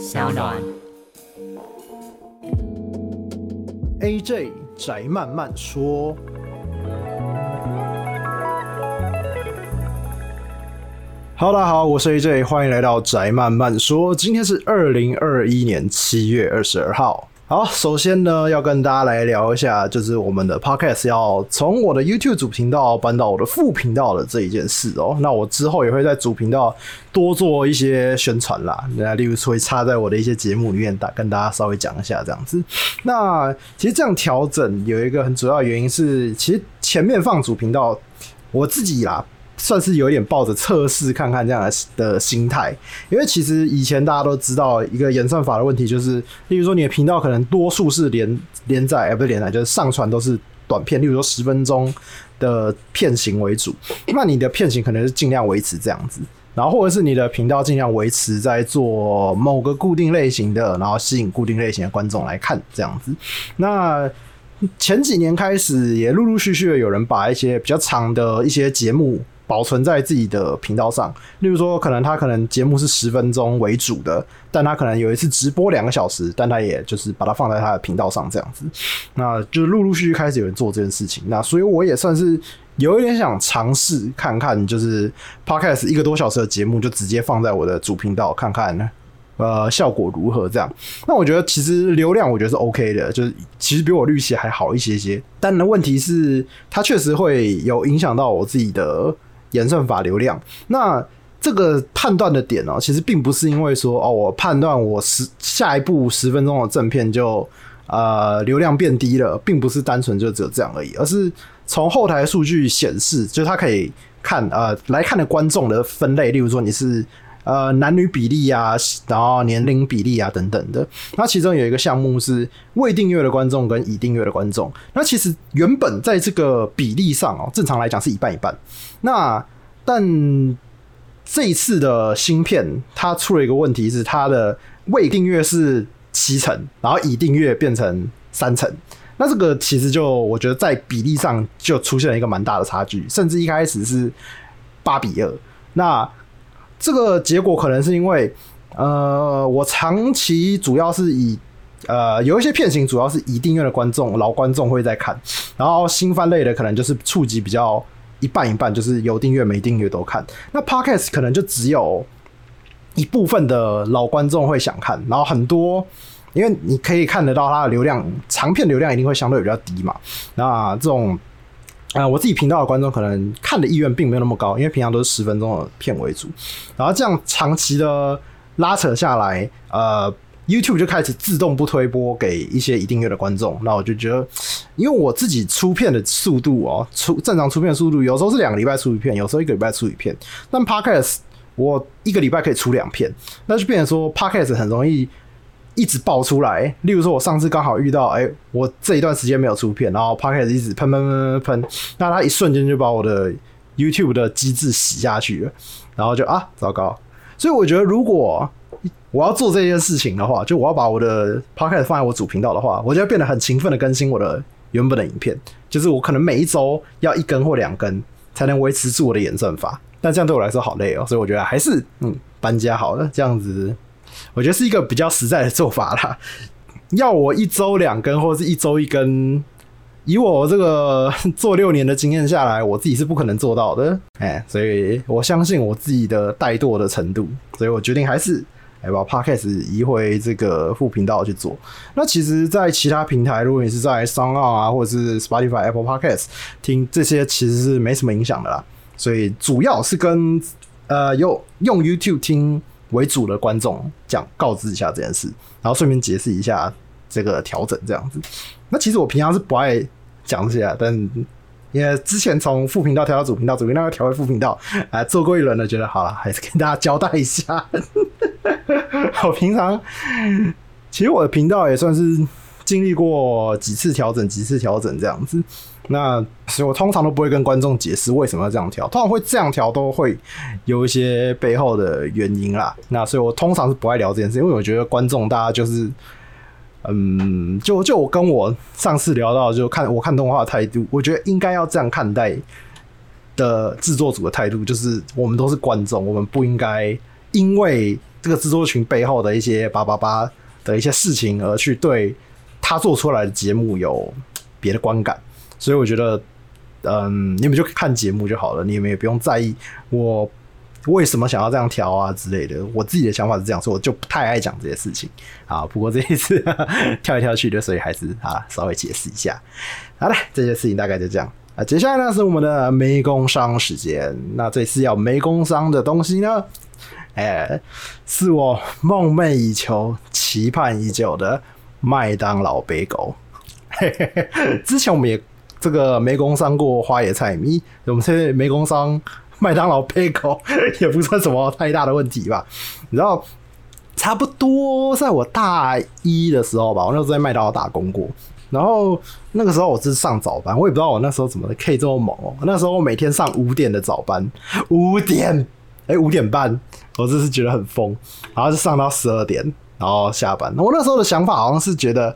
小暖。AJ 宅慢慢说。Hello，大家好，我是 AJ，欢迎来到宅慢慢说。今天是二零二一年七月二十二号。好，首先呢，要跟大家来聊一下，就是我们的 Podcast 要从我的 YouTube 主频道搬到我的副频道的这一件事哦。那我之后也会在主频道多做一些宣传啦，那例如说会插在我的一些节目里面，打跟大家稍微讲一下这样子。那其实这样调整有一个很主要的原因是，其实前面放主频道，我自己啦。算是有点抱着测试看看这样的的心态，因为其实以前大家都知道一个演算法的问题，就是例如说你的频道可能多数是连连载，而不是连载，就是上传都是短片，例如说十分钟的片型为主，那你的片型可能是尽量维持这样子，然后或者是你的频道尽量维持在做某个固定类型的，然后吸引固定类型的观众来看这样子。那前几年开始也陆陆续续的有人把一些比较长的一些节目。保存在自己的频道上，例如说，可能他可能节目是十分钟为主的，但他可能有一次直播两个小时，但他也就是把它放在他的频道上这样子，那就陆陆续续开始有人做这件事情，那所以我也算是有一点想尝试看看，就是 Podcast 一个多小时的节目就直接放在我的主频道看看，呃，效果如何这样？那我觉得其实流量我觉得是 OK 的，就是其实比我预期还好一些些，但的问题是它确实会有影响到我自己的。演算法流量，那这个判断的点呢，其实并不是因为说哦，我判断我十下一步十分钟的正片就呃流量变低了，并不是单纯就只有这样而已，而是从后台数据显示，就是它可以看呃来看的观众的分类，例如说你是呃男女比例啊，然后年龄比例啊等等的。那其中有一个项目是未订阅的观众跟已订阅的观众，那其实原本在这个比例上哦，正常来讲是一半一半。那但这一次的新片，它出了一个问题是，它的未订阅是七成，然后已订阅变成三成。那这个其实就我觉得在比例上就出现了一个蛮大的差距，甚至一开始是八比二。那这个结果可能是因为，呃，我长期主要是以呃有一些片型主要是以订阅的观众老观众会在看，然后新番类的可能就是触及比较。一半一半，就是有订阅没订阅都看。那 Podcast 可能就只有一部分的老观众会想看，然后很多，因为你可以看得到它的流量，长片流量一定会相对比较低嘛。那这种，啊、我自己频道的观众可能看的意愿并没有那么高，因为平常都是十分钟的片为主。然后这样长期的拉扯下来，呃。YouTube 就开始自动不推播给一些已订阅的观众，那我就觉得，因为我自己出片的速度哦，出正常出片的速度，有时候是两个礼拜出一片，有时候一个礼拜出一片。但 Podcast 我一个礼拜可以出两片，那就变成说 Podcast 很容易一直爆出来。例如说，我上次刚好遇到，哎、我这一段时间没有出片，然后 Podcast 一直喷喷喷喷喷，那它一瞬间就把我的 YouTube 的机制洗下去了，然后就啊，糟糕。所以我觉得如果我要做这件事情的话，就我要把我的 podcast 放在我主频道的话，我就要变得很勤奋的更新我的原本的影片。就是我可能每一周要一更或两更，才能维持住我的演算法。但这样对我来说好累哦，所以我觉得还是嗯搬家好了。这样子，我觉得是一个比较实在的做法啦。要我一周两更或者是一周一更，以我这个 做六年的经验下来，我自己是不可能做到的。哎，所以我相信我自己的怠惰的程度，所以我决定还是。来把 Podcast 移回这个副频道去做。那其实，在其他平台，如果你是在 SoundOn 啊，或者是 Spotify、Apple Podcast 听这些，其实是没什么影响的啦。所以主要是跟呃用用 YouTube 听为主的观众讲，告知一下这件事，然后顺便解释一下这个调整这样子。那其实我平常是不爱讲这些，但。因为之前从副频道调到主频道，主频道又调回副频道，啊，做过一轮了，觉得好了，还是跟大家交代一下。我平常其实我的频道也算是经历过几次调整，几次调整这样子。那所以我通常都不会跟观众解释为什么要这样调，通常会这样调都会有一些背后的原因啦。那所以我通常是不爱聊这件事，因为我觉得观众大家就是。嗯，就就我跟我上次聊到，就看我看动画的态度，我觉得应该要这样看待的制作组的态度，就是我们都是观众，我们不应该因为这个制作群背后的一些八八八的一些事情，而去对他做出来的节目有别的观感。所以我觉得，嗯，你们就看节目就好了，你们也不用在意我。为什么想要这样调啊之类的？我自己的想法是这样，所以我就不太爱讲这些事情啊。不过这一次 跳来跳去的，所以还是啊稍微解释一下。好了，这些事情大概就这样啊。接下来呢是我们的没工伤时间。那这次要没工伤的东西呢，哎、是我梦寐以求、期盼已久的麦当劳贝狗。嘿嘿嘿，之前我们也这个没工商过花野菜米，我们现在没工商。麦当劳贝狗 也不算什么太大的问题吧？你知道，差不多在我大一的时候吧，我那时候在麦当劳打工过。然后那个时候我是上早班，我也不知道我那时候怎么可以这么猛哦、那时候我每天上五点的早班，五点，哎，五点半，我真是觉得很疯。然后就上到十二点，然后下班。我那时候的想法好像是觉得。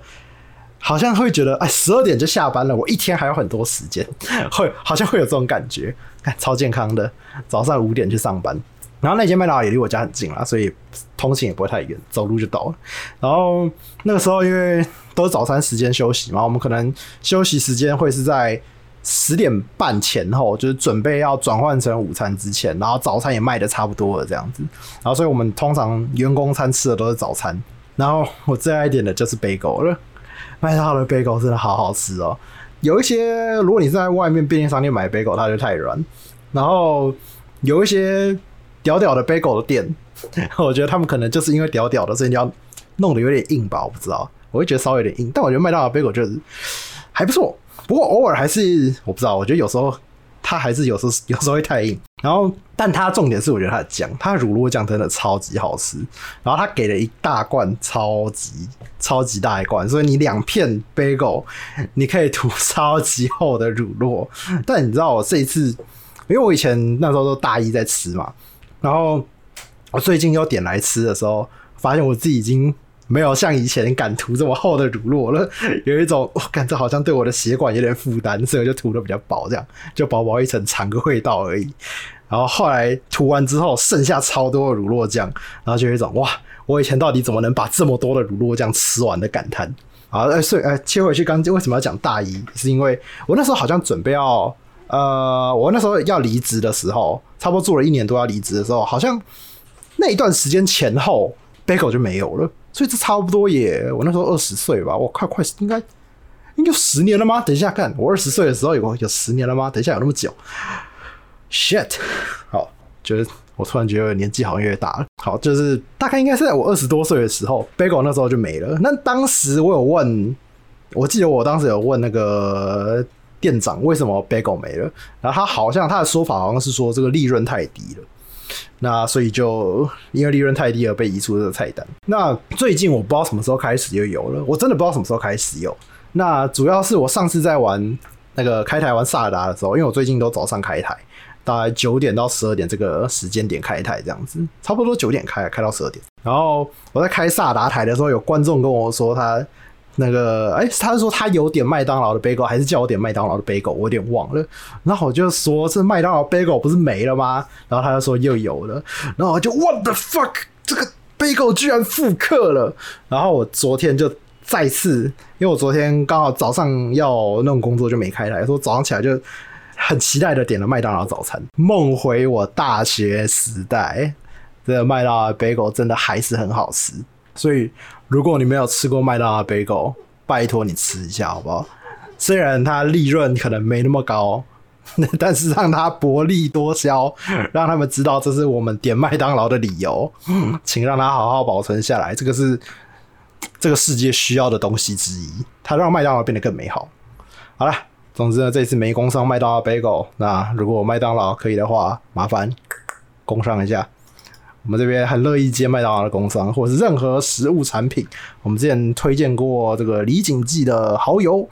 好像会觉得，哎，十二点就下班了，我一天还有很多时间，会好像会有这种感觉，看超健康的。早上五点去上班，然后那间麦当劳也离我家很近啦，所以通勤也不会太远，走路就到了。然后那个时候因为都是早餐时间休息嘛，我们可能休息时间会是在十点半前后，就是准备要转换成午餐之前，然后早餐也卖的差不多了这样子。然后所以我们通常员工餐吃的都是早餐，然后我最爱点的就是贝狗了。麦当劳的贝狗真的好好吃哦！有一些，如果你是在外面便利商店买贝狗，它就太软。然后有一些屌屌的贝狗的店，我觉得他们可能就是因为屌屌的，所以你要弄得有点硬吧？我不知道，我会觉得稍微有点硬。但我觉得麦当劳贝狗就是还不错，不过偶尔还是我不知道，我觉得有时候。它还是有时候有时候会太硬，然后，但它重点是我觉得它的酱，它的乳酪酱真的超级好吃。然后它给了一大罐，超级超级大一罐，所以你两片 bagel 你可以涂超级厚的乳酪。但你知道我这一次，因为我以前那时候都大一在吃嘛，然后我最近又点来吃的时候，发现我自己已经。没有像以前敢涂这么厚的乳酪了，有一种我感觉好像对我的血管有点负担，所以就涂的比较薄，这样就薄薄一层尝个味道而已。然后后来涂完之后，剩下超多的乳酪酱，然后就有一种哇，我以前到底怎么能把这么多的乳酪酱吃完的感叹。好，哎，所以哎，切回去刚为什么要讲大一？是因为我那时候好像准备要呃，我那时候要离职的时候，差不多做了一年多要离职的时候，好像那一段时间前后，Bagel 就没有了。所以这差不多也，我那时候二十岁吧，我快快应该应该十年了吗？等一下看，我二十岁的时候有有十年了吗？等一下有那么久？Shit！好，觉得我突然觉得年纪好像越大了。好，就是大概应该是在我二十多岁的时候，Bagel 那时候就没了。那当时我有问，我记得我当时有问那个店长为什么 Bagel 没了，然后他好像他的说法好像是说这个利润太低了。那所以就因为利润太低而被移出这个菜单。那最近我不知道什么时候开始又有了，我真的不知道什么时候开始有。那主要是我上次在玩那个开台玩萨达的时候，因为我最近都早上开台，大概九点到十二点这个时间点开台这样子，差不多九点开，开到十二点。然后我在开萨达台的时候，有观众跟我说他。那个，哎、他说他有点麦当劳的 bagel，，还是叫我点麦当劳的 bagel，？我有点忘了。然后我就说，是麦当劳 bagel 不是没了吗？然后他就说又有了。然后我就 What the fuck，这个 bagel 居然复刻了。然后我昨天就再次，因为我昨天刚好早上要弄工作就没开台，说早上起来就很期待的点了麦当劳早餐，梦回我大学时代。这个麦当劳贝狗真的还是很好吃，所以。如果你没有吃过麦当劳贝狗，拜托你吃一下好不好？虽然它利润可能没那么高，但是让它薄利多销，让他们知道这是我们点麦当劳的理由，请让它好好保存下来。这个是这个世界需要的东西之一，它让麦当劳变得更美好。好了，总之呢，这次没工商麦当劳贝狗，那如果麦当劳可以的话，麻烦工商一下。我们这边很乐意接麦当劳的工商，或者是任何食物产品。我们之前推荐过这个李锦记的蚝油，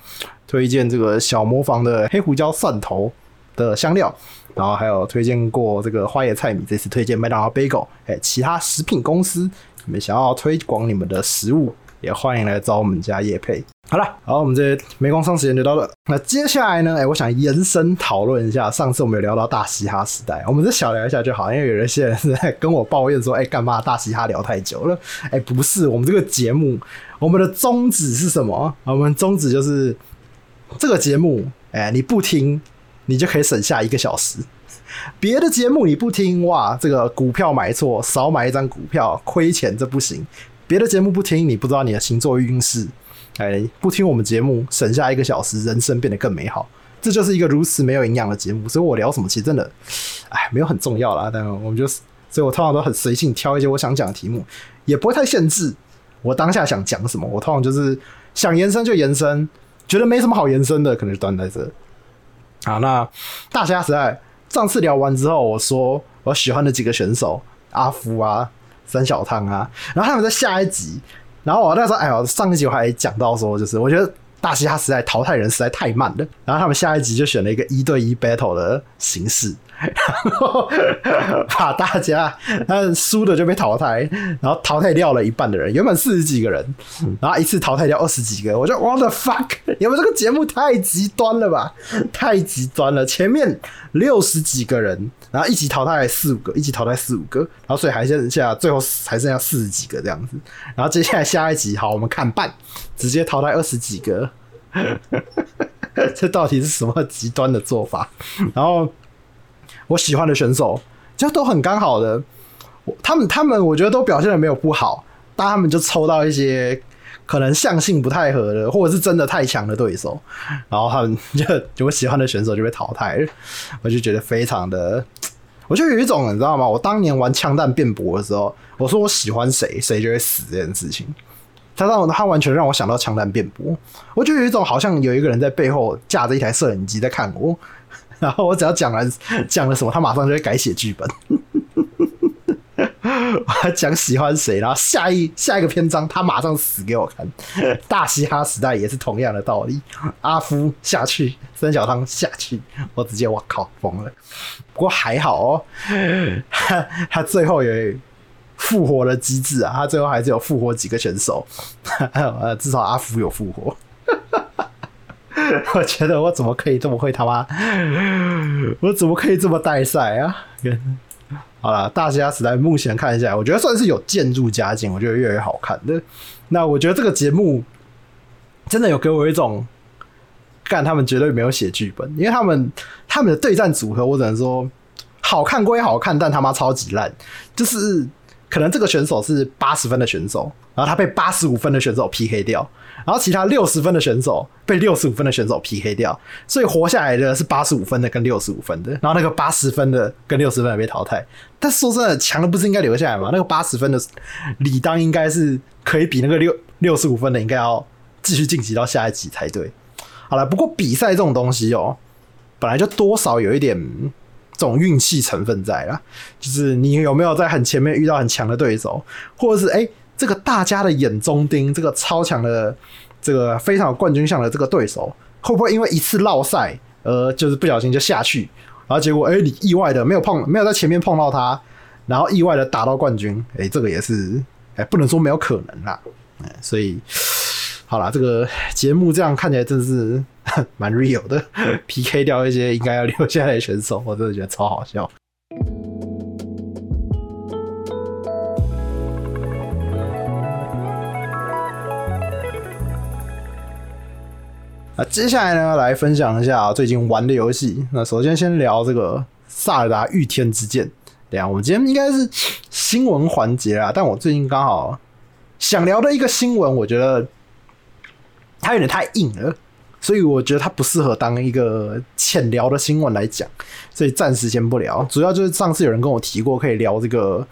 推荐这个小磨坊的黑胡椒蒜头的香料，然后还有推荐过这个花椰菜米。这次推荐麦当劳 bagel，哎，其他食品公司，你们想要推广你们的食物，也欢迎来找我们家叶配。好了，好，我们这没工商时间就到这。那接下来呢？哎、我想延伸讨论一下，上次我们有聊到大嘻哈时代，我们就小聊一下就好，因为有一些人是在跟我抱怨说，哎、欸，干嘛大嘻哈聊太久了？哎、不是，我们这个节目，我们的宗旨是什么？我们宗旨就是这个节目，哎、你不听，你就可以省下一个小时。别的节目你不听，哇，这个股票买错，少买一张股票亏钱，这不行。别的节目不听，你不知道你的星座运势。哎，不听我们节目，省下一个小时，人生变得更美好。这就是一个如此没有营养的节目。所以我聊什么，其实真的，哎，没有很重要啦。但我们就是，所以我通常都很随性挑一些我想讲的题目，也不会太限制我当下想讲什么。我通常就是想延伸就延伸，觉得没什么好延伸的，可能就断在这。好，那大嘻哈时代上次聊完之后，我说我喜欢的几个选手，阿夫啊、三小汤啊，然后他们在下一集。然后我那时候，哎呦，上一集我还讲到说，就是我觉得大嘻哈时代淘汰人实在太慢了。然后他们下一集就选了一个一对一 battle 的形式。然后把大家，他输的就被淘汰，然后淘汰掉了一半的人，原本四十几个人，然后一次淘汰掉二十几个，我就 what the fuck！你们这个节目太极端了吧？太极端了！前面六十几个人，然后一起淘汰四五个，一起淘汰四五个，然后所以还剩下最后还剩下四十几个这样子。然后接下来下一集，好，我们看半，直接淘汰二十几个，这到底是什么极端的做法？然后。我喜欢的选手就都很刚好的，他们他们我觉得都表现的没有不好，但他们就抽到一些可能相性不太合的，或者是真的太强的对手，然后他们就就我喜欢的选手就被淘汰了，我就觉得非常的，我就有一种你知道吗？我当年玩枪弹辩驳的时候，我说我喜欢谁，谁就会死这件事情，他让我他完全让我想到枪弹辩驳，我就有一种好像有一个人在背后架着一台摄影机在看我。然后我只要讲了讲了什么，他马上就会改写剧本。我还讲喜欢谁，然后下一下一个篇章他马上死给我看。大嘻哈时代也是同样的道理，阿夫下去，三小汤下去，我直接我靠疯了。不过还好哦，他他最后有复活的机制啊，他最后还是有复活几个选手，呃，至少阿夫有复活。我觉得我怎么可以这么会他妈？我怎么可以这么带赛啊？好了，大嘻哈时代目前看一下，我觉得算是有渐入佳境，我觉得越来越好看的。那我觉得这个节目真的有给我一种，干他们绝对没有写剧本，因为他们他们的对战组合，我只能说好看归好看，但他妈超级烂，就是可能这个选手是八十分的选手，然后他被八十五分的选手 PK 掉。然后其他六十分的选手被六十五分的选手 PK 掉，所以活下来的是八十五分的跟六十五分的，然后那个八十分的跟六十分的被淘汰。但说真的，强的不是应该留下来吗？那个八十分的理当应该是可以比那个六六十五分的应该要继续晋级到下一集才对。好了，不过比赛这种东西哦，本来就多少有一点这种运气成分在啦，就是你有没有在很前面遇到很强的对手，或者是哎。诶这个大家的眼中钉，这个超强的，这个非常有冠军相的这个对手，会不会因为一次落赛，呃，就是不小心就下去，然后结果，哎，你意外的没有碰，没有在前面碰到他，然后意外的打到冠军，哎，这个也是，哎，不能说没有可能啦，哎，所以，好啦，这个节目这样看起来真的是 蛮 real 的，PK 掉一些应该要留下来的选手，我真的觉得超好笑。接下来呢，来分享一下最近玩的游戏。那首先先聊这个《萨尔达御天之剑》。对啊，我们今天应该是新闻环节啊，但我最近刚好想聊的一个新闻，我觉得它有点太硬了，所以我觉得它不适合当一个浅聊的新闻来讲，所以暂时先不聊。主要就是上次有人跟我提过，可以聊这个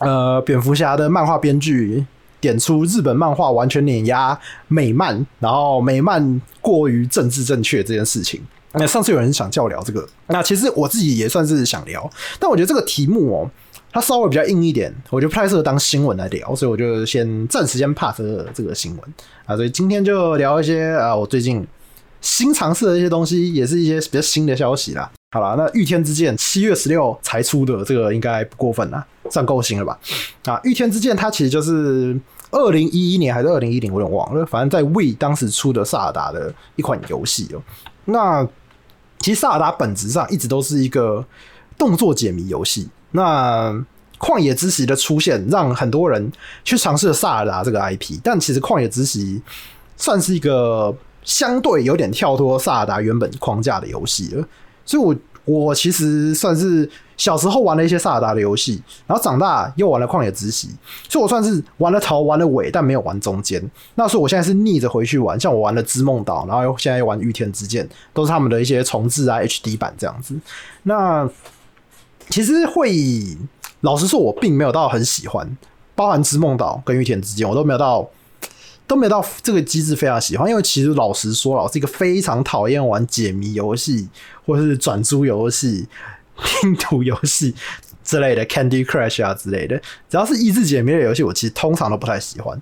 呃，蝙蝠侠的漫画编剧。点出日本漫画完全碾压美漫，然后美漫过于政治正确这件事情。那上次有人想叫我聊这个，那其实我自己也算是想聊，但我觉得这个题目哦，它稍微比较硬一点，我觉得不太适合当新闻来聊，所以我就先暂时先 pass 这个新闻啊。所以今天就聊一些啊，我最近新尝试的一些东西，也是一些比较新的消息啦。好了，那御天之剑七月十六才出的这个应该不过分啦，算够新了吧？啊，御天之剑它其实就是二零一一年还是二零一零，我有点忘了。反正在 Wii 当时出的萨尔达的一款游戏哦。那其实萨尔达本质上一直都是一个动作解谜游戏。那旷野之息的出现，让很多人去尝试了萨尔达这个 IP。但其实旷野之息算是一个相对有点跳脱萨尔达原本框架的游戏了。所以，我我其实算是。小时候玩了一些萨尔达的游戏，然后长大又玩了旷野之息，所以我算是玩了头玩了尾，但没有玩中间。那所以我现在是逆着回去玩，像我玩了织梦岛，然后又现在又玩御天之剑，都是他们的一些重制啊 HD 版这样子。那其实会老实说，我并没有到很喜欢，包含织梦岛跟御天之剑，我都没有到都没有到这个机制非常喜欢，因为其实老实说，我是一个非常讨厌玩解谜游戏或者是转租游戏。拼图游戏之类的，Candy Crush 啊之类的，只要是益智解谜的游戏，我其实通常都不太喜欢。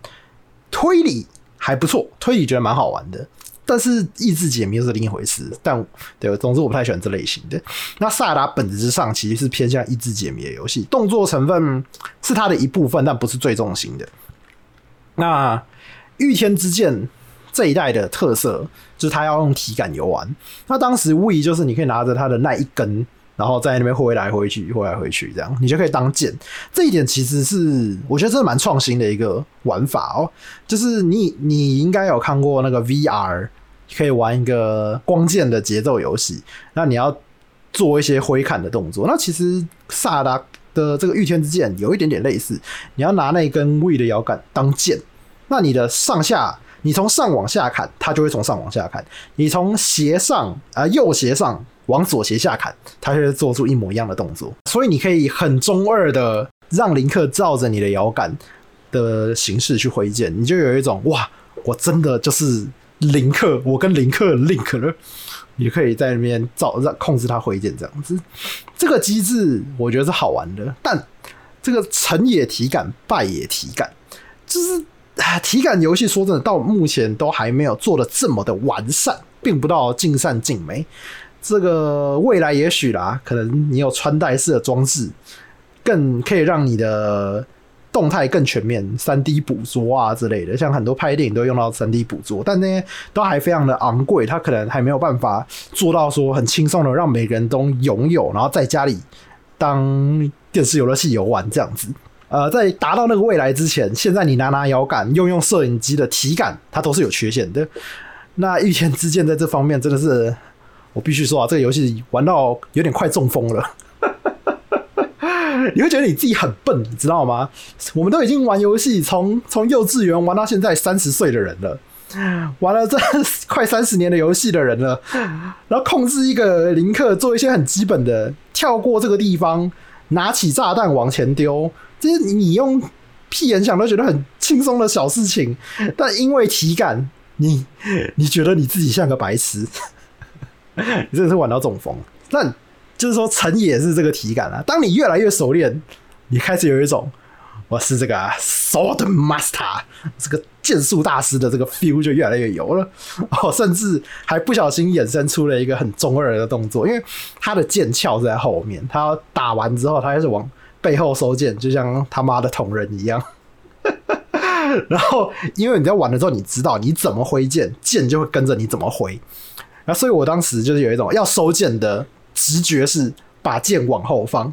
推理还不错，推理觉得蛮好玩的，但是益智解谜又是另一回事。但对，总之我不太喜欢这类型的。那萨达本质上其实是偏向益智解谜的游戏，动作成分是它的一部分，但不是最重心的。那御天之剑这一代的特色就是它要用体感游玩。那当时 Wii 就是你可以拿着它的那一根。然后在那边挥来挥去，挥来挥去，这样你就可以当剑。这一点其实是我觉得这是蛮创新的一个玩法哦。就是你你应该有看过那个 VR 可以玩一个光剑的节奏游戏，那你要做一些挥砍的动作。那其实萨达的这个御天之剑有一点点类似，你要拿那根 V 的摇杆当剑，那你的上下，你从上往下砍，它就会从上往下砍；你从斜上啊、右斜上。往左斜下砍，他就会做出一模一样的动作，所以你可以很中二的让林克照着你的摇杆的形式去挥剑，你就有一种哇，我真的就是林克，我跟林克 link 了，你可以在那边照让控制他挥剑这样子。这个机制我觉得是好玩的，但这个成也体感，败也体感，就是体感游戏说真的，到目前都还没有做的这么的完善，并不到尽善尽美。这个未来也许啦，可能你有穿戴式的装置，更可以让你的动态更全面，三 D 捕捉啊之类的。像很多拍电影都用到三 D 捕捉，但那些都还非常的昂贵，它可能还没有办法做到说很轻松的让每个人都拥有，然后在家里当电视游乐器游玩这样子。呃，在达到那个未来之前，现在你拿拿摇杆，用用摄影机的体感，它都是有缺陷的。那御天之剑在这方面真的是。我必须说啊，这个游戏玩到有点快中风了，你会觉得你自己很笨，你知道吗？我们都已经玩游戏，从从幼稚园玩到现在三十岁的人了，玩了这 快三十年的游戏的人了，然后控制一个林克做一些很基本的跳过这个地方，拿起炸弹往前丢，这是你用屁眼想都觉得很轻松的小事情，但因为体感，你你觉得你自己像个白痴。你真的是玩到中风，但就是说成也是这个体感啊。当你越来越熟练，你开始有一种我是这个 Sword Master 这个剑术大师的这个 feel 就越来越有了。哦，甚至还不小心衍生出了一个很中二的动作，因为他的剑鞘在后面，他打完之后他开始往背后收剑，就像他妈的捅人一样。然后因为你在玩的时候，你知道你怎么挥剑，剑就会跟着你怎么挥。那所以，我当时就是有一种要收剑的直觉，是把剑往后放。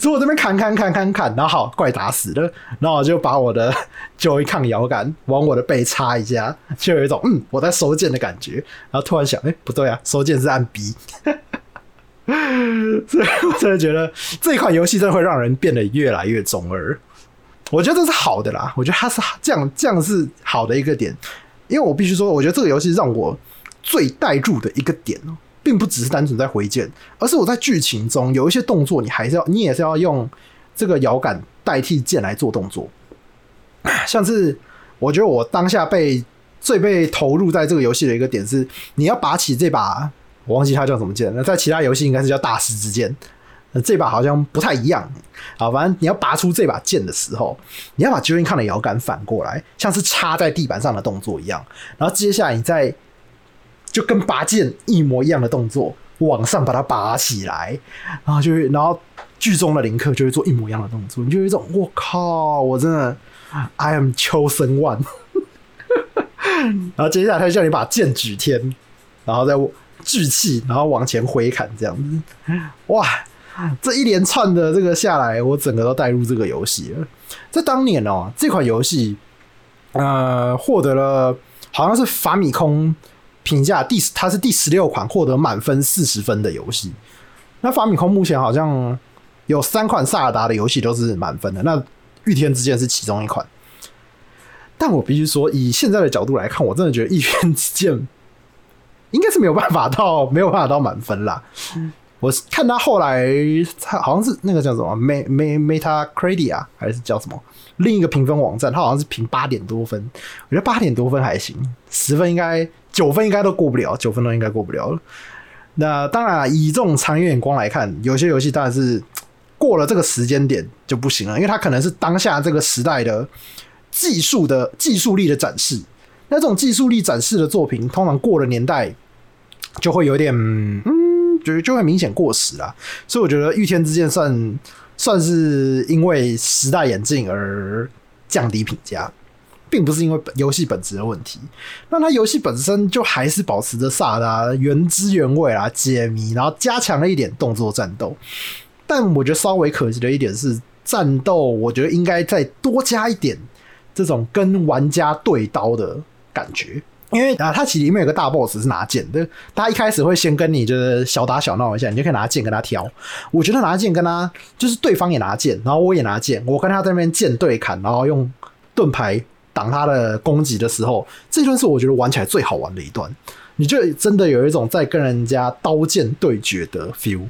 所以我这边砍砍砍砍砍，然后好，怪打死了，然后我就把我的 Joy-Con 摇杆往我的背插一下，就有一种嗯，我在收剑的感觉。然后突然想，哎、欸，不对啊，收剑是按 B。所以我真的觉得这一款游戏真的会让人变得越来越中二。我觉得这是好的啦，我觉得它是这样，这样是好的一个点，因为我必须说，我觉得这个游戏让我。最带入的一个点哦，并不只是单纯在挥剑，而是我在剧情中有一些动作，你还是要，你也是要用这个摇杆代替剑来做动作。像是我觉得我当下被最被投入在这个游戏的一个点是，你要拔起这把，我忘记它叫什么剑，那在其他游戏应该是叫大师之剑，这把好像不太一样。好，反正你要拔出这把剑的时候，你要把 Joy-Con 的摇杆反过来，像是插在地板上的动作一样，然后接下来你再。就跟拔剑一模一样的动作，往上把它拔起来，然后就会，然后剧中的林克就会做一模一样的动作，你就有一种我靠，我真的 I am chosen one。然后接下来他就叫你把剑举天，然后再聚气，然后往前挥砍这样子。哇，这一连串的这个下来，我整个都带入这个游戏了。在当年哦，这款游戏呃获得了好像是法米空评价第它是第十六款获得满分四十分的游戏。那法米空目前好像有三款萨尔达的游戏都是满分的，那《御天之剑》是其中一款。但我必须说，以现在的角度来看，我真的觉得《御天之剑》应该是没有办法到没有办法到满分啦。我看他后来，他好像是那个叫什么 Metacritic 啊，还是叫什么另一个评分网站，它好像是评八点多分。我觉得八点多分还行，十分应该九分应该都过不了，九分都应该过不了。那当然，以这种长远眼光来看，有些游戏当然是过了这个时间点就不行了，因为它可能是当下这个时代的。技术的技术力的展示，那这种技术力展示的作品，通常过了年代就会有点，嗯，就就会明显过时啦。所以我觉得《御天之剑》算算是因为时代演进而降低评价，并不是因为游戏本质的问题。那它游戏本身就还是保持着萨尔达原汁原味啊，解谜，然后加强了一点动作战斗。但我觉得稍微可惜的一点是，战斗我觉得应该再多加一点。这种跟玩家对刀的感觉，因为啊，它其实里面有个大 boss 是拿剑的，他一开始会先跟你就是小打小闹一下，你就可以拿剑跟他挑。我觉得拿剑跟他就是对方也拿剑，然后我也拿剑，我跟他在那边剑对砍，然后用盾牌挡他的攻击的时候，这段是我觉得玩起来最好玩的一段。你就真的有一种在跟人家刀剑对决的 feel。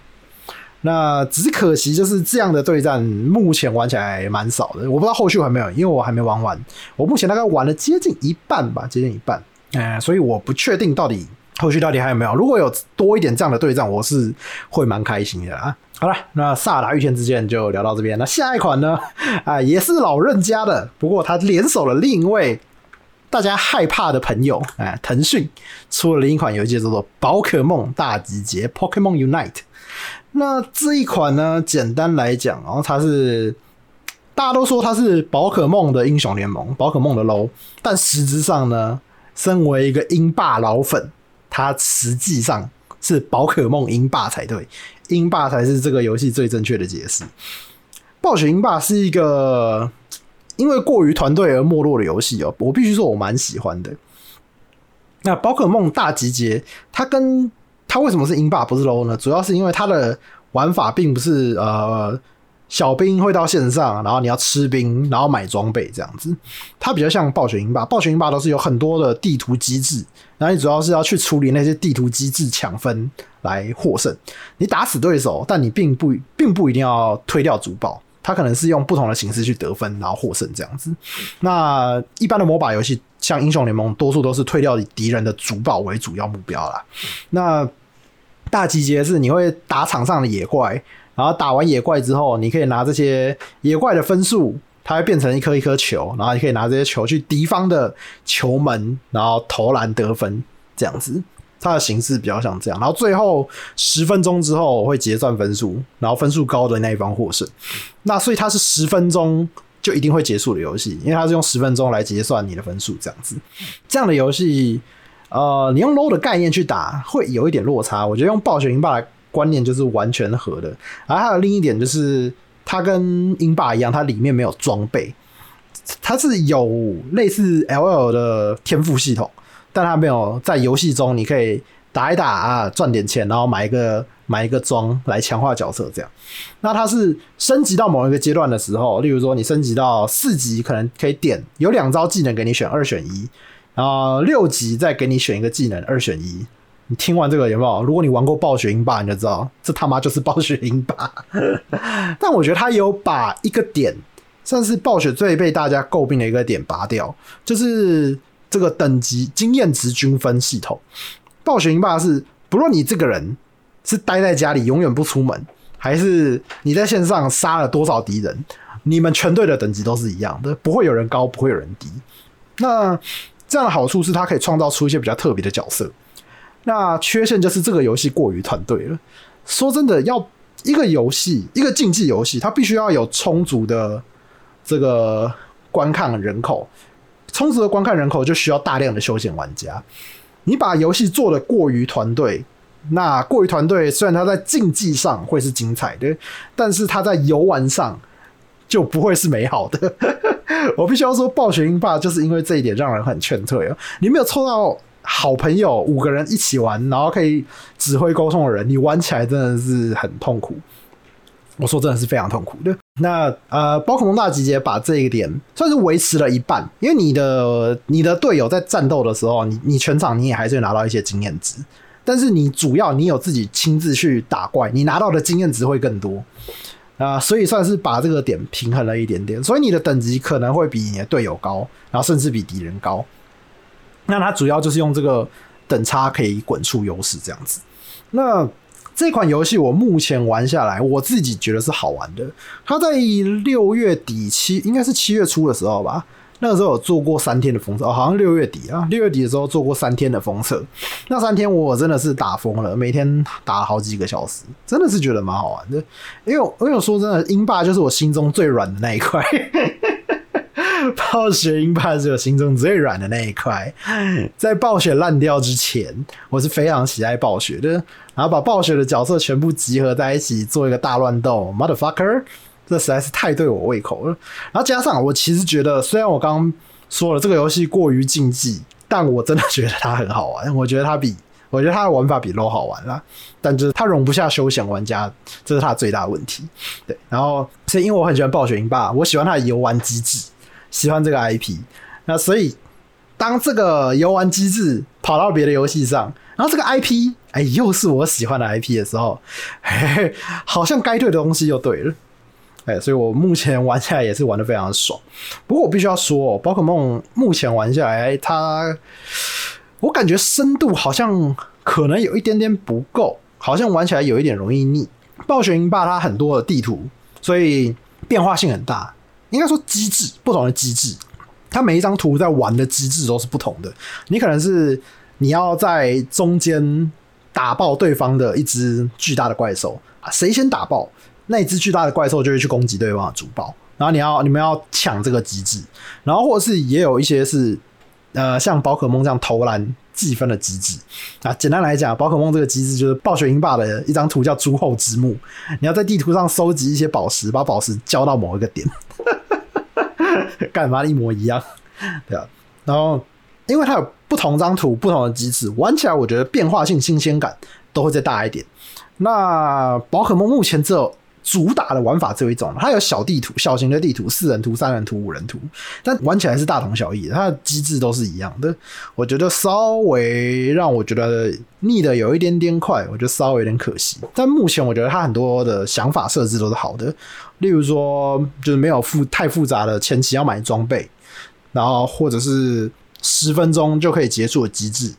那只是可惜，就是这样的对战，目前玩起来蛮少的。我不知道后续还没有，因为我还没玩完。我目前大概玩了接近一半吧，接近一半。哎，所以我不确定到底后续到底还有没有。如果有多一点这样的对战，我是会蛮开心的啊。好了，那萨达御天之剑就聊到这边。那下一款呢？啊，也是老任家的，不过他联手了另一位大家害怕的朋友，哎，腾讯出了另一款游戏叫做《宝可梦大集结》（Pokémon Unite）。那这一款呢，简单来讲，然后它是大家都说它是宝可梦的英雄联盟，宝可梦的 LOL，但实质上呢，身为一个英霸老粉，它实际上是宝可梦英霸才对，英霸才是这个游戏最正确的解释。暴雪英霸是一个因为过于团队而没落的游戏哦，我必须说我蛮喜欢的。那宝可梦大集结，它跟它为什么是英霸不是 low 呢？主要是因为它的玩法并不是呃小兵会到线上，然后你要吃兵，然后买装备这样子。它比较像暴雪英霸，暴雪英霸都是有很多的地图机制，然后你主要是要去处理那些地图机制抢分来获胜。你打死对手，但你并不并不一定要推掉主堡，它可能是用不同的形式去得分，然后获胜这样子。那一般的 MOBA 游戏，像英雄联盟，多数都是推掉敌人的主堡为主要目标啦。那大集结是你会打场上的野怪，然后打完野怪之后，你可以拿这些野怪的分数，它会变成一颗一颗球，然后你可以拿这些球去敌方的球门，然后投篮得分，这样子。它的形式比较像这样，然后最后十分钟之后会结算分数，然后分数高的那一方获胜。那所以它是十分钟就一定会结束的游戏，因为它是用十分钟来结算你的分数，这样子。这样的游戏。呃，你用 low 的概念去打会有一点落差。我觉得用暴雪英霸观念就是完全合的。而还有另一点就是，它跟英霸一样，它里面没有装备，它是有类似 L L 的天赋系统，但它没有在游戏中你可以打一打啊，赚点钱，然后买一个买一个装来强化角色这样。那它是升级到某一个阶段的时候，例如说你升级到四级，可能可以点有两招技能给你选，二选一。然后六级再给你选一个技能，二选一。你听完这个有没有？如果你玩过暴雪英霸，你就知道这他妈就是暴雪英霸。但我觉得他有把一个点，算是暴雪最被大家诟病的一个点拔掉，就是这个等级经验值均分系统。暴雪英霸是不论你这个人是待在家里永远不出门，还是你在线上杀了多少敌人，你们全队的等级都是一样的，不会有人高，不会有人低。那这样的好处是，它可以创造出一些比较特别的角色。那缺陷就是这个游戏过于团队了。说真的，要一个游戏，一个竞技游戏，它必须要有充足的这个观看人口，充足的观看人口就需要大量的休闲玩家。你把游戏做得过于团队，那过于团队虽然它在竞技上会是精彩的，但是它在游玩上就不会是美好的。我必须要说，暴雪英霸就是因为这一点让人很劝退哦。你没有凑到好朋友五个人一起玩，然后可以指挥沟通的人，你玩起来真的是很痛苦。我说真的是非常痛苦的。那呃，宝可梦大集结把这一点算是维持了一半，因为你的你的队友在战斗的时候，你你全场你也还是拿到一些经验值，但是你主要你有自己亲自去打怪，你拿到的经验值会更多啊，所以算是把这个点平衡了一点点，所以你的等级可能会比你的队友高，然后甚至比敌人高。那它主要就是用这个等差可以滚出优势这样子。那这款游戏我目前玩下来，我自己觉得是好玩的。它在六月底七，应该是七月初的时候吧，那个时候有做过三天的封测，哦，好像六月底啊，六月底的时候做过三天的封测。那三天我真的是打疯了，每天打了好几个小时，真的是觉得蛮好玩的。因为我，因为说真的，英霸就是我心中最软的那一块。暴雪英霸是我心中最软的那一块，在暴雪烂掉之前，我是非常喜爱暴雪的。然后把暴雪的角色全部集合在一起，做一个大乱斗，motherfucker，这实在是太对我胃口了。然后加上我其实觉得，虽然我刚刚说了这个游戏过于竞技，但我真的觉得它很好玩。我觉得它比我觉得它的玩法比 LOL 好玩啦，但就是它容不下休闲玩家，这是它最大的问题。对，然后是因为我很喜欢暴雪英霸，我喜欢它的游玩机制。喜欢这个 IP，那所以当这个游玩机制跑到别的游戏上，然后这个 IP 哎又是我喜欢的 IP 的时候，嘿嘿，好像该对的东西又对了，哎，所以我目前玩下来也是玩的非常爽。不过我必须要说哦，宝可梦目前玩下来，它我感觉深度好像可能有一点点不够，好像玩起来有一点容易腻。暴雪英霸它很多的地图，所以变化性很大。应该说机制不同的机制，它每一张图在玩的机制都是不同的。你可能是你要在中间打爆对方的一只巨大的怪兽啊，谁先打爆那只巨大的怪兽就会去攻击对方的主堡，然后你要你们要抢这个机制，然后或者是也有一些是呃像宝可梦这样投篮计分的机制啊。简单来讲，宝可梦这个机制就是暴雪英霸的一张图叫诸后之墓，你要在地图上收集一些宝石，把宝石交到某一个点。干嘛一模一样，对啊，然后因为它有不同张图、不同的机制，玩起来我觉得变化性、新鲜感都会再大一点。那宝可梦目前只有主打的玩法只有一种，它有小地图、小型的地图，四人图、三人图、五人图，但玩起来是大同小异，它的机制都是一样的。我觉得稍微让我觉得腻的有一点点快，我觉得稍微有点可惜。但目前我觉得它很多的想法设置都是好的。例如说，就是没有复太复杂的前期要买装备，然后或者是十分钟就可以结束的机制。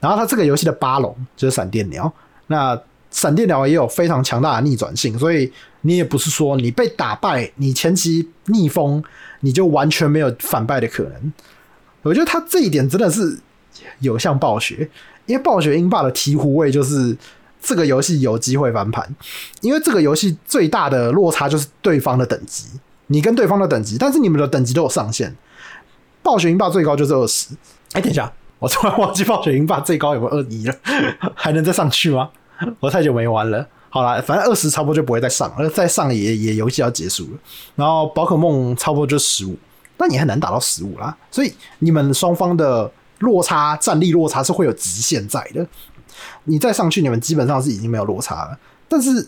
然后它这个游戏的八龙就是闪电鸟，那闪电鸟也有非常强大的逆转性，所以你也不是说你被打败，你前期逆风，你就完全没有反败的可能。我觉得他这一点真的是有像暴雪，因为暴雪英霸的醍醐味就是。这个游戏有机会翻盘，因为这个游戏最大的落差就是对方的等级，你跟对方的等级，但是你们的等级都有上限。暴雪英霸最高就是二十，哎，等一下，我突然忘记暴雪英霸最高有没有二一了，还能再上去吗？我太久没玩了。好啦，反正二十差不多就不会再上，而再上也也游戏要结束了。然后宝可梦差不多就十五，那你很难打到十五啦。所以你们双方的落差，战力落差是会有极限在的。你再上去，你们基本上是已经没有落差了。但是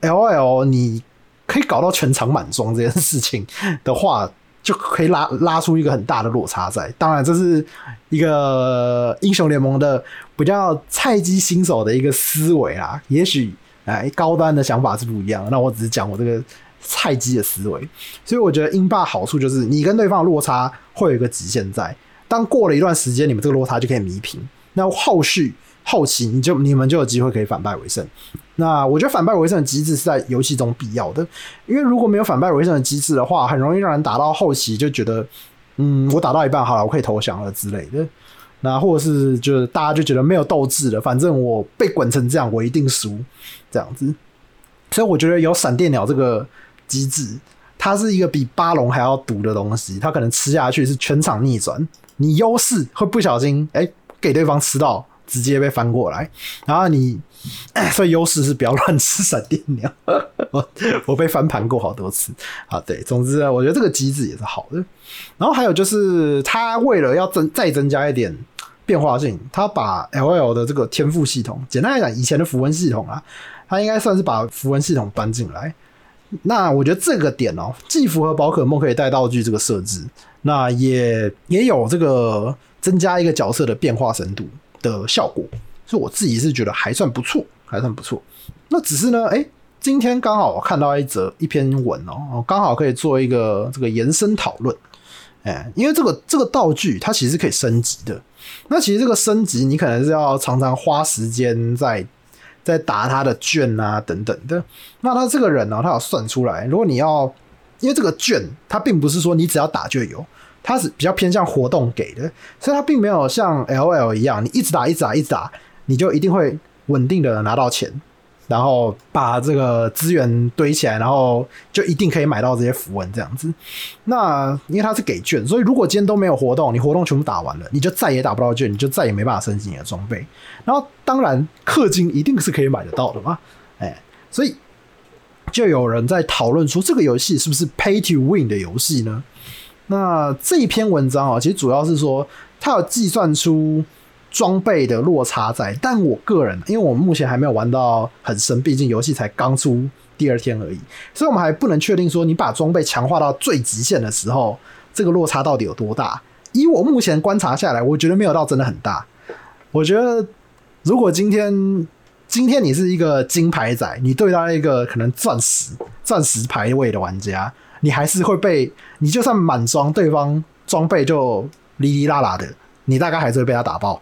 L L 你可以搞到全场满装这件事情的话，就可以拉拉出一个很大的落差在。当然，这是一个英雄联盟的比较菜鸡新手的一个思维啊。也许哎，高端的想法是不一样。那我只是讲我这个菜鸡的思维。所以我觉得英霸好处就是，你跟对方的落差会有一个极限在。当过了一段时间，你们这个落差就可以弥平。那后续。后期你就你们就有机会可以反败为胜。那我觉得反败为胜的机制是在游戏中必要的，因为如果没有反败为胜的机制的话，很容易让人打到后期就觉得，嗯，我打到一半好了，我可以投降了之类的。那或者是就是大家就觉得没有斗志了，反正我被滚成这样，我一定输这样子。所以我觉得有闪电鸟这个机制。它是一个比巴龙还要毒的东西，它可能吃下去是全场逆转，你优势会不小心哎、给对方吃到，直接被翻过来，然后你 所以优势是不要乱吃闪电鸟，我 我被翻盘过好多次啊。对，总之，我觉得这个机制也是好的。然后还有就是，他为了要增再增加一点变化性，他把 L L 的这个天赋系统，简单来讲，以前的符文系统啊，他应该算是把符文系统搬进来。那我觉得这个点哦，既符合宝可梦可以带道具这个设置，那也也有这个增加一个角色的变化深度的效果，所以我自己是觉得还算不错，还算不错。那只是呢，诶、今天刚好我看到一则一篇文哦，刚好可以做一个这个延伸讨论。哎，因为这个这个道具它其实可以升级的。那其实这个升级你可能是要常常花时间在在打它的券啊等等的。那他这个人呢、他有算出来，如果你要，因为这个券它并不是说你只要打就有，它是比较偏向活动给的，所以它并没有像 L L 一样，你一直打一直打一直打，你就一定会稳定的拿到钱。然后把这个资源堆起来，然后就一定可以买到这些符文这样子。那因为它是给券，所以如果今天都没有活动，你活动全部打完了，你就再也打不到券，你就再也没办法升级你的装备。然后当然氪金一定是可以买得到的嘛，哎，所以就有人在讨论说这个游戏是不是 Pay to Win 的游戏呢？那这一篇文章啊，其实主要是说它有计算出。装备的落差在，但我个人，因为我们目前还没有玩到很深，毕竟游戏才刚出第二天而已，所以我们还不能确定说你把装备强化到最极限的时候，这个落差到底有多大。以我目前观察下来，我觉得没有到真的很大。我觉得如果今天今天你是一个金牌仔，你对到一个可能钻石钻石排位的玩家，你还是会被你就算满装，对方装备就哩哩啦啦的。你大概还是会被他打爆，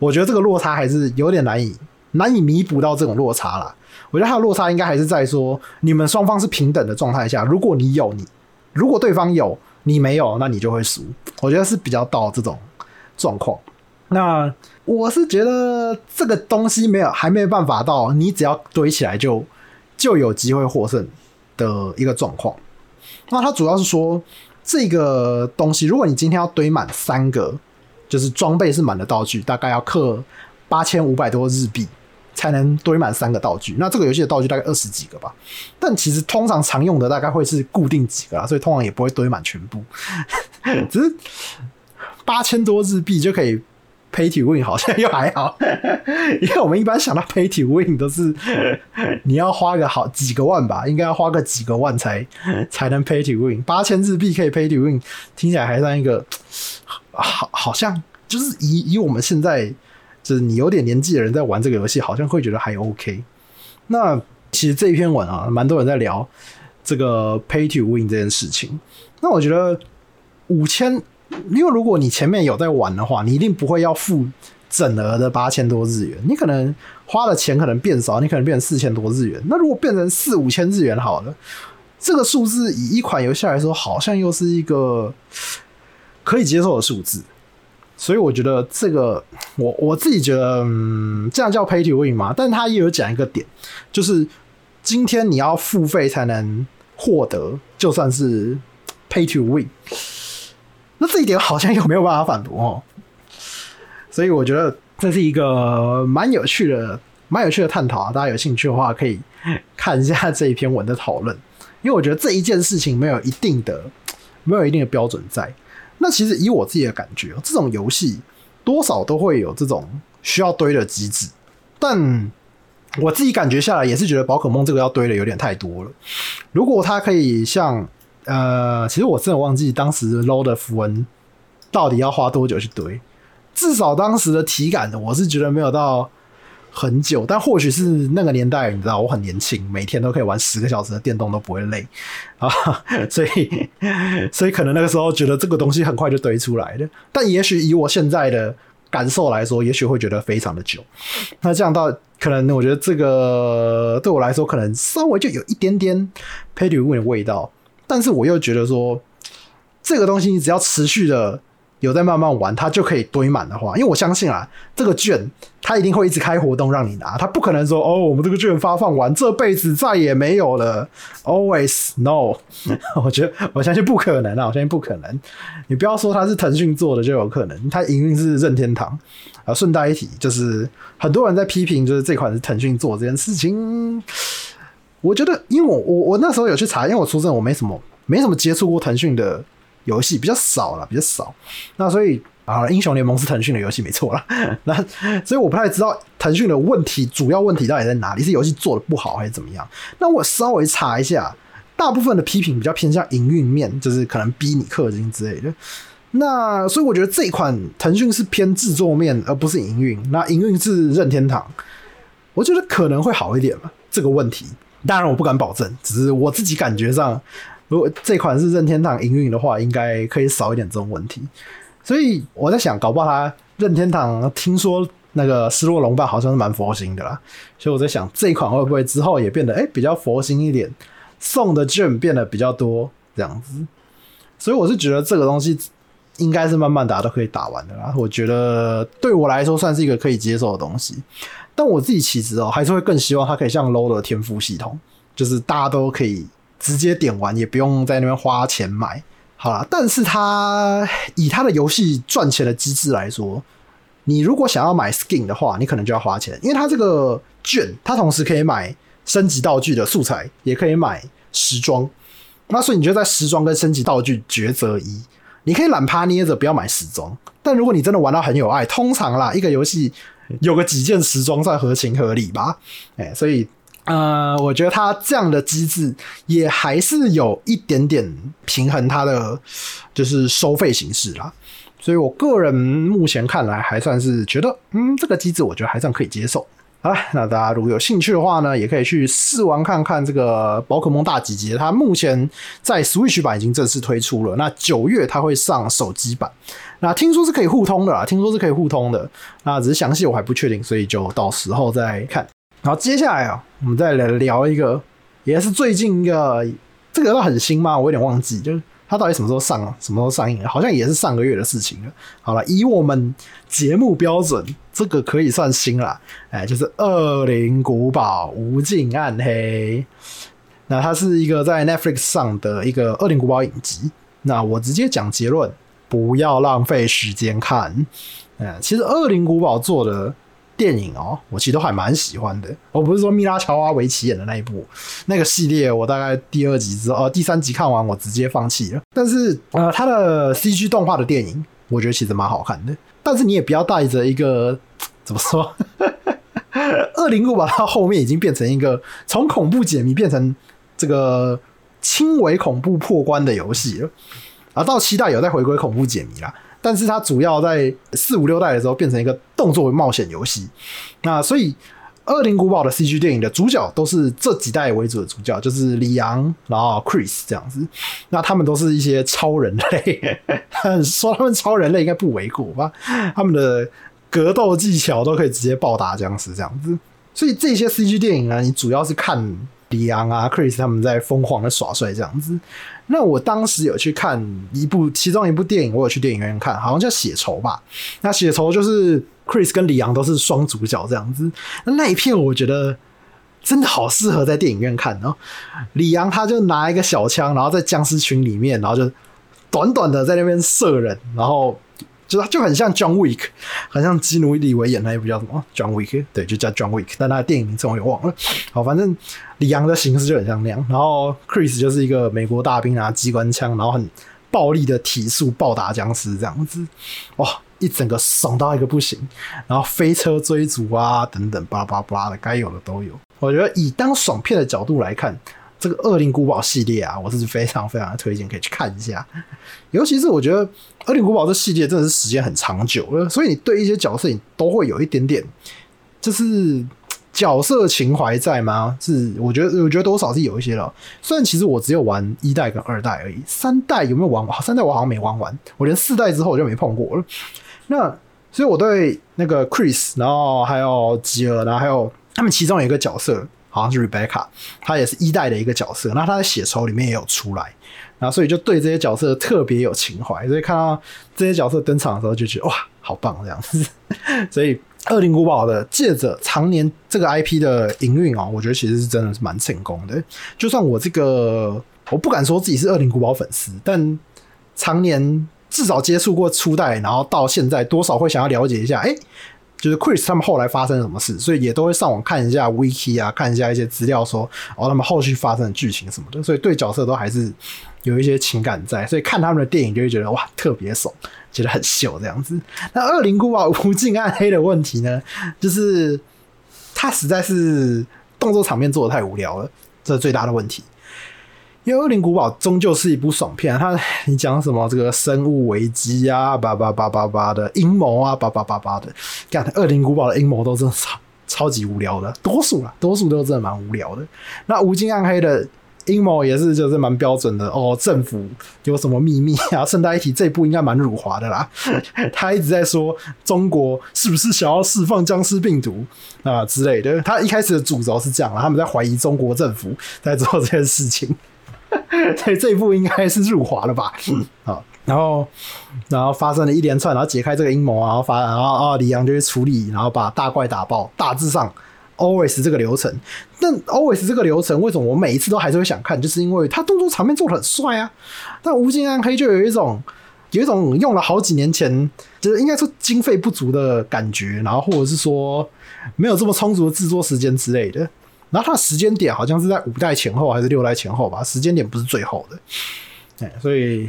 我觉得这个落差还是有点难以难以弥补到这种落差啦。我觉得他的落差应该还是在说，你们双方是平等的状态下，如果你有你，如果对方有你没有，那你就会输。我觉得是比较到这种状况。那我是觉得这个东西没有还没有办法到你只要堆起来就就有机会获胜的一个状况。那它主要是说这个东西，如果你今天要堆满三个。就是装备是满的道具，大概要氪八千五百多日币才能堆满三个道具。那这个游戏的道具大概二十几个吧，但其实通常常用的大概会是固定几个啦，所以通常也不会堆满全部。只是八千多日币就可以 pay to win，好像又还好，因为我们一般想到 pay to win 都是 你要花个好几个万吧，应该要花个几个万才才能 pay to win。八千日币可以 pay to win，听起来还算一个。好，好像就是以以我们现在就是你有点年纪的人在玩这个游戏，好像会觉得还 OK。那其实这一篇文啊，蛮多人在聊这个 Pay to Win 这件事情。那我觉得五千，因为如果你前面有在玩的话，你一定不会要付整额的八千多日元，你可能花的钱可能变少，你可能变成四千多日元。那如果变成四五千日元好了，这个数字以一款游戏来说，好像又是一个。可以接受的数字，所以我觉得这个我我自己觉得，这样叫 pay to win 嘛？但他也有讲一个点，就是今天你要付费才能获得，就算是 pay to win，这一点好像又没有办法反驳哦。所以我觉得这是一个蛮有趣的、蛮有趣的探讨啊！大家有兴趣的话，可以 看一下这一篇文的讨论，因为我觉得这一件事情没有一定的、没有一定的标准在。那其实以我自己的感觉，这种游戏多少都会有这种需要堆的机制，但我自己感觉下来也是觉得宝可梦这个要堆的有点太多了。如果它可以像呃，其实我真的忘记当时 low 的符文到底要花多久去堆，至少当时的体感的我是觉得没有到。很久，但或许是那个年代，你知道，我很年轻，每天都可以玩十个小时的电动都不会累啊，所以，所以可能那个时候觉得这个东西很快就堆出来了。但也许以我现在的感受来说，也许会觉得非常的久。那这样到可能，我觉得这个对我来说，可能稍微就有一点点 pay to win 的味道。但是我又觉得说，这个东西你只要持续的有在慢慢玩，它就可以堆满的话，因为我相信啊，这个券它一定会一直开活动让你拿，它不可能说哦，我们这个券发放完这辈子再也没有了，always no，我觉得我相信不可能啊，我相信不可能。你不要说它是腾讯做的就有可能，它营运是任天堂啊。顺带一提，就是很多人在批评，就是这款是腾讯做这件事情。我觉得，因为我我我那时候有去查，因为我出生我没什么没什么接触过腾讯的游戏，比较少了，比较少。那所以啊，英雄联盟是腾讯的游戏没错啦。那所以我不太知道腾讯的问题主要问题到底在哪里，是游戏做的不好还是怎么样？那我稍微查一下，大部分的批评比较偏向营运面，就是可能逼你氪金之类的。那所以我觉得这一款腾讯是偏制作面，而不是营运。那营运是任天堂，我觉得可能会好一点吧。这个问题。当然我不敢保证，只是我自己感觉上，如果这款是任天堂营运的话，应该可以少一点这种问题。所以我在想，搞不好他任天堂听说那个失落龙霸好像是蛮佛心的啦，所以我在想这一款会不会之后也变得诶、比较佛心一点，送的券变得比较多这样子。所以我是觉得这个东西应该是慢慢打都可以打完的啦。我觉得对我来说算是一个可以接受的东西。但我自己其实哦，还是会更希望它可以像 LOL 的天赋系统，就是大家都可以直接点完，也不用在那边花钱买。好啦，但是它以它的游戏赚钱的机制来说，你如果想要买 skin 的话，你可能就要花钱，因为它这个券，它同时可以买升级道具的素材，也可以买时装。那所以你就在时装跟升级道具抉择一，你可以懒趴捏着不要买时装，但如果你真的玩到很有爱，通常啦，一个游戏。有个几件时装算合情合理吧，哎，所以呃，我觉得它这样的机制也还是有一点点平衡它的就是收费形式啦，所以我个人目前看来还算是觉得，嗯，这个机制我觉得还算可以接受。好，那大家如果有兴趣的话呢，也可以去试玩看看这个宝可梦大集结，它目前在 Switch 版已经正式推出了，那九月它会上手机版。那听说是可以互通的啦，听说是可以互通的，那只是详细我还不确定，所以就到时候再看。好，接下来啊，我们再来聊一个，也是最近一个，这个很新吗？我有点忘记，就是它到底什么时候上？什么时候上映？好像也是上个月的事情了。好了，以我们节目标准，这个可以算新啦。哎，就是《恶灵古堡：无尽暗黑》。那它是一个在 Netflix 上的一个《恶灵古堡》影集。那我直接讲结论。不要浪费时间看，嗯，其实《恶灵古堡》做的电影哦，我其实都还蛮喜欢的。我不是说米拉乔瓦维奇演的那一部那个系列，我大概第二集之后，呃，第三集看完我直接放弃了。但是呃，它的 CG 动画的电影，我觉得其实蛮好看的。但是你也不要带着一个 怎么说，《恶灵古堡》它后面已经变成一个从恐怖解谜变成这个轻微恐怖破关的游戏了。啊，到七代有在回归恐怖解谜啦，但是它主要在四五六代的时候变成一个动作冒险游戏。那所以《恶灵古堡》的 CG 电影的主角都是这几代为主的主角，就是里昂，然后 Chris 这样子。那他们都是一些超人类，说他们超人类应该不为过吧？他们的格斗技巧都可以直接暴打僵尸这样子。所以这些 CG 电影呢，你主要是看里昂啊、Chris 他们在疯狂的耍帅这样子。那我当时有去看一部，其中一部电影，我有去电影院看，好像叫《血仇》吧。那《血仇》就是 Chris 跟里昂都是双主角这样子。那那一片我觉得真的好适合在电影院看哦。里昂他就拿一个小枪，然后在僵尸群里面，然后就短短的在那边射人，然后。就是就很像 John Wick，很像基努李维演那一部叫什么 John Wick，对，就叫 John Wick，但他的电影名称我也忘了。好，反正里昂的形式就很像那样，然后 Chris 就是一个美国大兵拿机关枪，然后很暴力的体术暴打僵尸这样子，哇，一整个爽到一个不行，然后飞车追逐啊等等巴拉巴拉巴拉的，该有的都有。我觉得以当爽片的角度来看。这个《恶灵古堡》系列啊，我是非常非常的推荐，可以去看一下。尤其是我觉得《恶灵古堡》这系列真的是时间很长久了，所以你对一些角色你都会有一点点，就是角色情怀在吗？是，我觉得我觉得多少是有一些了。虽然其实我只有玩一代跟二代而已，三代有没有玩完？三代我好像没玩完，我连四代之后我就没碰过了。那所以我对那个 Chris，然后还有吉尔，然后还有他们其中有一个角色。好像是 Rebecca，她也是一代的一个角色。那她在血仇里面也有出来。然后所以就对这些角色特别有情怀，所以看到这些角色登场的时候就觉得哇，好棒这样子。所以《恶灵古堡》的借着常年这个 IP 的营运啊，我觉得其实是真的是蛮成功的。就算我这个我不敢说自己是《恶灵古堡》粉丝，但常年至少接触过初代，然后到现在多少会想要了解一下，哎。就是 Chris 他们后来发生了什么事，所以也都会上网看一下 Wiki 啊，看一下一些资料说，哦，他们后续发生的剧情什么的，所以对角色都还是有一些情感在，所以看他们的电影就会觉得哇，特别爽，觉得很秀这样子。那《恶灵古堡》无尽暗黑的问题呢，就是他实在是动作场面做的太无聊了，这是最大的问题。因为《恶灵古堡》终究是一部爽片，它 你讲什么这个生物危机啊，叭叭叭叭叭的阴谋啊，叭叭叭叭的，干《恶灵古堡》的阴谋都真的超超级无聊的，多数啦，多数都真的蛮无聊的。那无尽暗黑的阴谋也是就是蛮标准的哦，政府有什么秘密啊？顺带一提，这部应该蛮辱华的啦。他一直在说中国是不是想要释放僵尸病毒啊之类的。他一开始的主轴是这样，他们在怀疑中国政府在做这件事情。所以这一部应该是入华了吧？嗯，好，然后，然后发生了一连串，然后解开这个阴谋，然后发，然后啊，李阳就去处理，然后把大怪打爆。大致上，always 这个流程。但 always 这个流程，为什么我每一次都还是会想看？就是因为他动作场面做的很帅啊。但无尽暗黑就有一种，有一种用了好几年前，就是应该说经费不足的感觉，然后或者是说没有这么充足的制作时间之类的。然后它的时间点好像是在五代前后还是六代前后吧，时间点不是最后的，哎，所以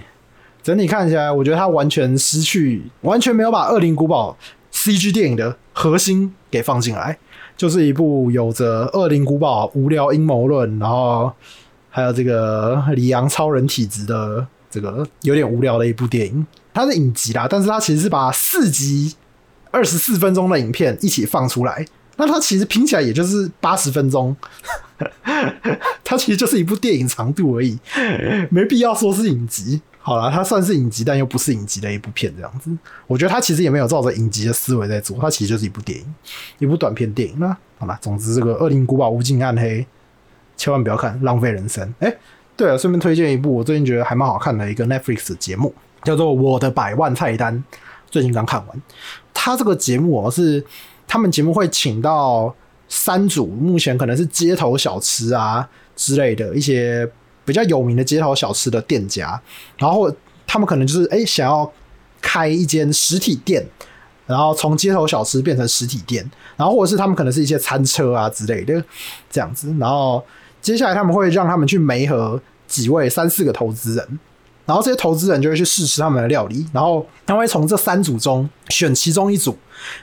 整体看起来，我觉得它完全失去，完全没有把《恶灵古堡》CG 电影的核心给放进来，就是一部有着《恶灵古堡》无聊阴谋论，然后还有这个里昂超人体质的这个有点无聊的一部电影。它是影集啦，但是它其实是把四集二十四分钟的影片一起放出来。那它其实拼起来也就是八十分钟，它其实就是一部电影长度而已，没必要说是影集。好了，它算是影集，但又不是影集的一部片这样子。我觉得它其实也没有照着影集的思维在做，它其实就是一部电影，一部短片电影。那好了，总之这个《恶灵古堡：无尽暗黑》千万不要看，浪费人生。哎、欸，对了，顺便推荐一部我最近觉得还蛮好看的一个 Netflix 的节目，叫做《我的百万菜单》，最近刚看完。它这个节目哦是。他们节目会请到三组目前可能是街头小吃啊之类的一些比较有名的街头小吃的店家，然后他们可能就是哎、想要开一间实体店，然后从街头小吃变成实体店，然后或者是他们可能是一些餐车啊之类的这样子，然后接下来他们会让他们去媒合几位三四个投资人。然后这些投资人就会去试吃他们的料理，然后他会从这三组中选其中一组，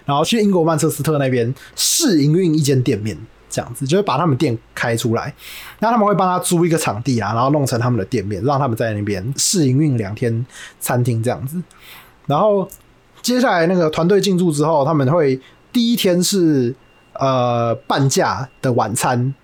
然后去英国曼彻斯特那边试营运一间店面，这样子就是把他们店开出来，那他们会帮他租一个场地啊，然后弄成他们的店面，让他们在那边试营运两天餐厅这样子。然后接下来那个团队进驻之后，他们会第一天是呃半价的晚餐，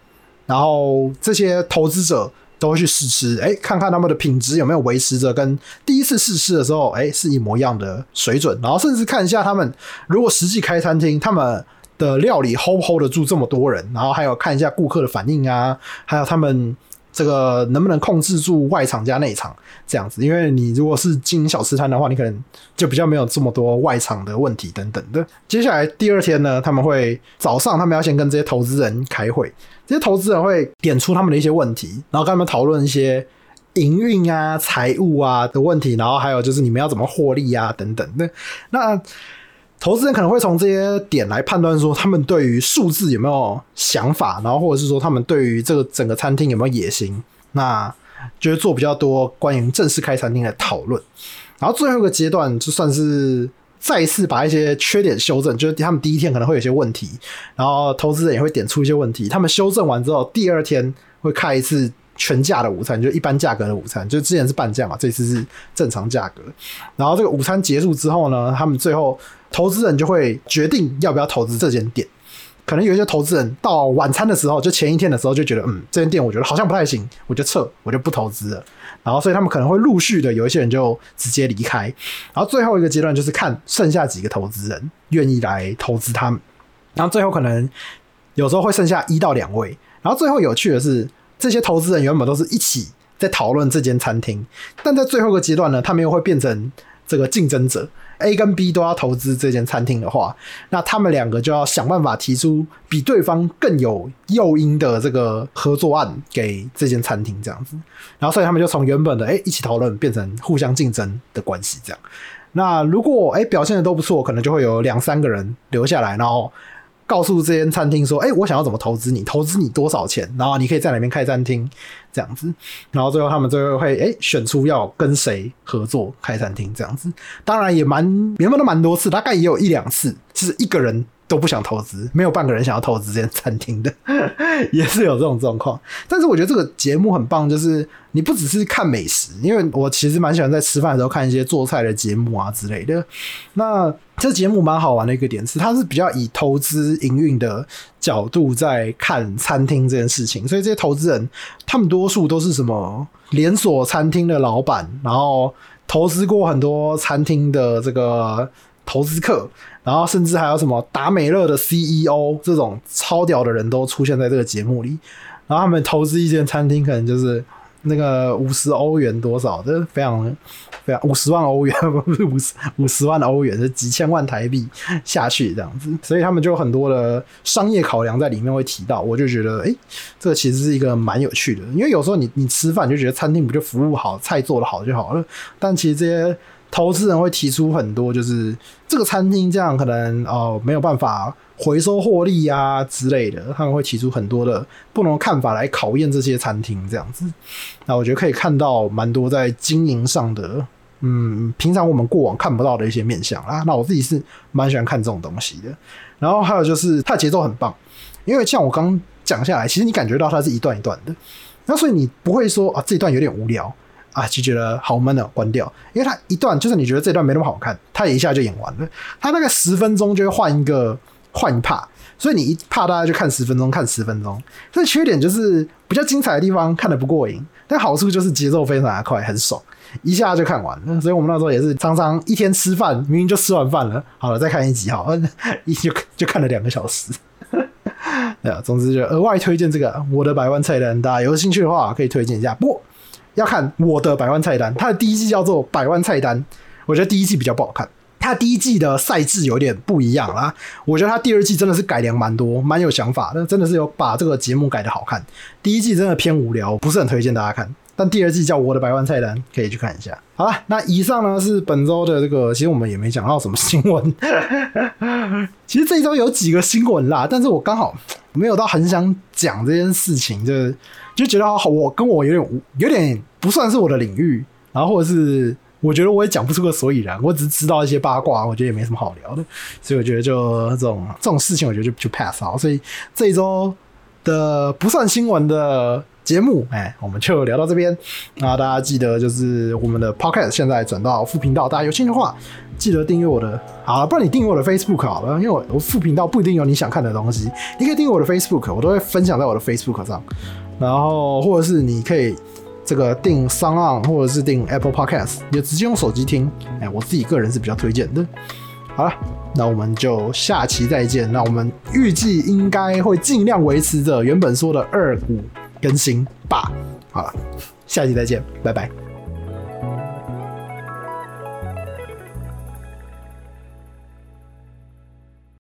然后这些投资者。都会去试吃，哎，看看他们的品质有没有维持着跟第一次试吃的时候，哎，是一模一样的水准。然后甚至看一下他们如果实际开餐厅，他们的料理 hold 不 hold 得住这么多人。然后还有看一下顾客的反应啊，还有他们这个能不能控制住外场加内场这样子。因为你如果是经营小吃摊的话，你可能就比较没有这么多外场的问题等等的。接下来第二天呢，他们会早上他们要先跟这些投资人开会。这些投资人会点出他们的一些问题，然后跟他们讨论一些营运啊、财务啊的问题，然后还有就是你们要怎么获利啊等等的。那投资人可能会从这些点来判断说，他们对于数字有没有想法，然后或者是说他们对于这个整个餐厅有没有野心，那就会做比较多关于正式开餐厅的讨论。然后最后一个阶段就算是。再次把一些缺点修正，就是他们第一天可能会有些问题，然后投资人也会点出一些问题。他们修正完之后，第二天会开一次全价的午餐，就一般价格的午餐，就之前是半价嘛，这次是正常价格。然后这个午餐结束之后呢，他们最后投资人就会决定要不要投资这间店。可能有一些投资人到晚餐的时候，就前一天的时候就觉得，嗯，这间店我觉得好像不太行，我就撤，我就不投资了。然后，所以他们可能会陆续的有一些人就直接离开。然后最后一个阶段就是看剩下几个投资人愿意来投资他们。然后最后可能有时候会剩下一到两位。然后最后有趣的是，这些投资人原本都是一起在讨论这间餐厅，但在最后个阶段呢，他们又会变成这个竞争者。A 跟 B 都要投资这间餐厅的话，那他们两个就要想办法提出比对方更有诱因的这个合作案给这间餐厅，这样子。然后，所以他们就从原本的诶一起讨论变成互相竞争的关系，这样。那如果诶表现的都不错，可能就会有两三个人留下来，然后。告诉这间餐厅说：“哎、我想要怎么投资你？投资你多少钱？然后你可以在哪边开餐厅，这样子。然后最后他们最后会哎、选出要跟谁合作开餐厅，这样子。当然也蛮原本都蛮多次，大概也有一两次，就是一个人。”都不想投资，没有半个人想要投资这间餐厅的，也是有这种状况。但是我觉得这个节目很棒，就是你不只是看美食，因为我其实蛮喜欢在吃饭的时候看一些做菜的节目啊之类的。那这节目蛮好玩的一个点是，它是比较以投资营运的角度在看餐厅这件事情，所以这些投资人他们多数都是什么连锁餐厅的老板，然后投资过很多餐厅的这个投资客。然后甚至还有什么达美乐的 CEO 这种超屌的人都出现在这个节目里，然后他们投资一间餐厅可能就是那个五十欧元多少，这非常非常五十万欧元不是五十五十万欧元，是几千万台币下去这样子，所以他们就很多的商业考量在里面会提到，我就觉得哎，这个其实是一个蛮有趣的，因为有时候你你吃饭就觉得餐厅不就服务好，菜做得好就好了，但其实这些。投资人会提出很多，就是这个餐厅这样可能哦、没有办法回收获利啊之类的，他们会提出很多的不同的看法来考验这些餐厅这样子。那我觉得可以看到蛮多在经营上的，嗯，平常我们过往看不到的一些面向啊。那我自己是蛮喜欢看这种东西的。然后还有就是它的节奏很棒，因为像我刚讲下来，其实你感觉到它是一段一段的，那所以你不会说啊这一段有点无聊。啊，就觉得好闷的，关掉。因为它一段就是你觉得这段没那么好看，它也一下就演完了。它大概十分钟就会换一个换一 part，所以你一 part 大家就看十分钟，看十分钟。这缺点就是比较精彩的地方看得不过瘾，但好处就是节奏非常的快，很爽，一下就看完了。所以我们那时候也是常常一天吃饭，明明就吃完饭了，好了再看一集，好，一就就看了两个小时。对啊，总之就额外推荐这个我的百万菜单，大家有兴趣的话可以推荐一下。不过。要看我的百万菜单，它的第一季叫做百万菜单，我觉得第一季比较不好看。它第一季的赛制有点不一样啦，我觉得它第二季真的是改良蛮多，蛮有想法的，真的是有把这个节目改得好看。第一季真的偏无聊，不是很推荐大家看。但第二季叫我的百万菜单，可以去看一下。好了，那以上呢是本周的这个，其实我们也没讲到什么新闻。其实这一周有几个新闻啦，但是我刚好没有到很想讲这件事情，就就觉得好，我跟我有点有点不算是我的领域，然后或者是我觉得我也讲不出个所以然，我只是知道一些八卦，我觉得也没什么好聊的，所以我觉得就这种这种事情，我觉得就就 pass 好。所以这一周的不算新闻的。节目哎，我们就聊到这边。那大家记得就是我们的 podcast 现在转到副频道，大家有兴趣的话，记得订阅我的。好了，不然你订阅我的 Facebook 好了，因为我我副频道不一定有你想看的东西。你可以订阅我的 Facebook，我都会分享在我的 Facebook 上。然后或者是你可以这个订 SoundOn，或者是订 Apple Podcast，也直接用手机听。哎，我自己个人是比较推荐的。好了，那我们就下期再见。那我们预计应该会尽量维持着原本说的二五更新吧，好了，下期再见，拜拜。